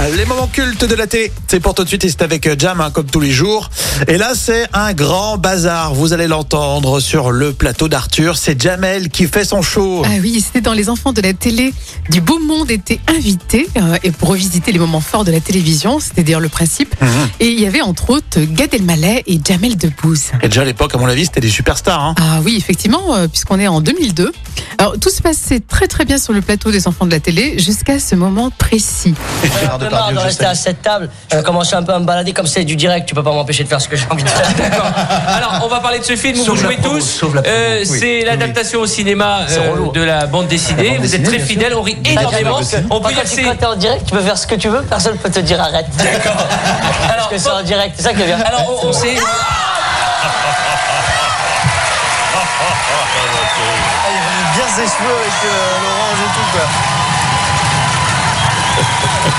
Les moments cultes de la télé, c'est pour tout de suite et c'est avec Jam hein, comme tous les jours. Et là c'est un grand bazar, vous allez l'entendre sur le plateau d'Arthur, c'est Jamel qui fait son show. Ah oui, c'était dans Les Enfants de la télé. Du beau monde était invité euh, et pour revisiter les moments forts de la télévision, c'était d'ailleurs le principe. Mhm. Et il y avait entre autres Gad Elmaleh et Jamel Debbouze. Et déjà à l'époque, à mon avis, c'était des superstars. Hein. Ah oui, effectivement, euh, puisqu'on est en 2002. Alors tout se passait très très bien sur le plateau des Enfants de la télé jusqu'à ce moment précis. Depardieu, marre de rester à cette table. Je vais commencer un peu à me balader comme c'est du direct. Tu peux pas m'empêcher de faire ce que j'ai envie de faire. D'accord. Alors, on va parler de ce film où vous jouez promo, tous. Euh, Oui. c'est l'adaptation au cinéma euh, relou. de la bande dessinée. bande vous êtes très fidèles. On rit énormément. On peut quand t'es en direct, tu peux faire ce que tu veux. Personne peut te dire arrête. Alors, Parce que c'est en direct. C'est ça qui est bien. alors, on, sait. bien ses cheveux avec euh, l'orange et tout quoi.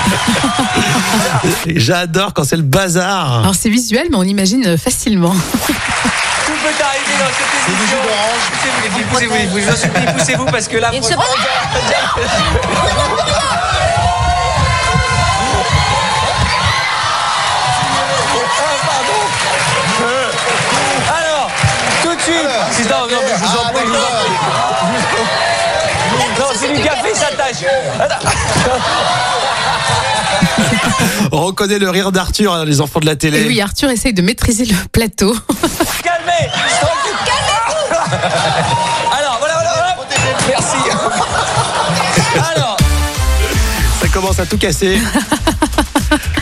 J'adore quand c'est le bazar. Alors c'est visuel, mais on imagine facilement. Tout peut arriver dans cette C'est du jus émission. d'orange. Poussez-vous, les filles, poussez-vous, je vous en supplie, poussez-vous parce que là. Franchement- Alors, tout de suite. Non, non, mais je vous en. Non, c'est du café, ça tâche. On reconnaît le rire d'Arthur, hein, les enfants de la télé. Et oui, Arthur essaye de maîtriser le plateau. Calmez Alors, voilà, voilà, voilà. Merci. Alors, Ça commence à tout casser.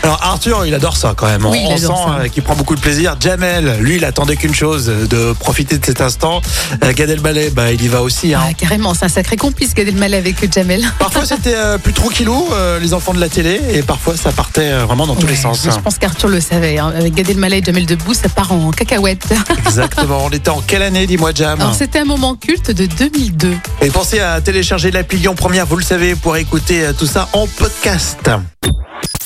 Alors Arthur, il adore ça quand même. Oui, on sent euh, qu'il prend beaucoup de plaisir. Jamel, lui, il attendait qu'une chose, de profiter de cet instant. Euh, Gad Elmaleh, bah, il y va aussi. hein. Ah, carrément, c'est un sacré complice Gad Elmaleh avec Jamel. Parfois c'était euh, plus tranquillou, euh, les enfants de la télé, et parfois ça partait euh, vraiment dans tous les sens. Je pense qu'Arthur le savait. hein. Avec Gad Elmaleh et Jamel Debbouze, ça part en cacahuète. Exactement. On était en quelle année, dis-moi Jam c'était un moment culte de 2002. Et pensez à télécharger l'appli Lyon Première, vous le savez, pour écouter euh, tout ça en podcast.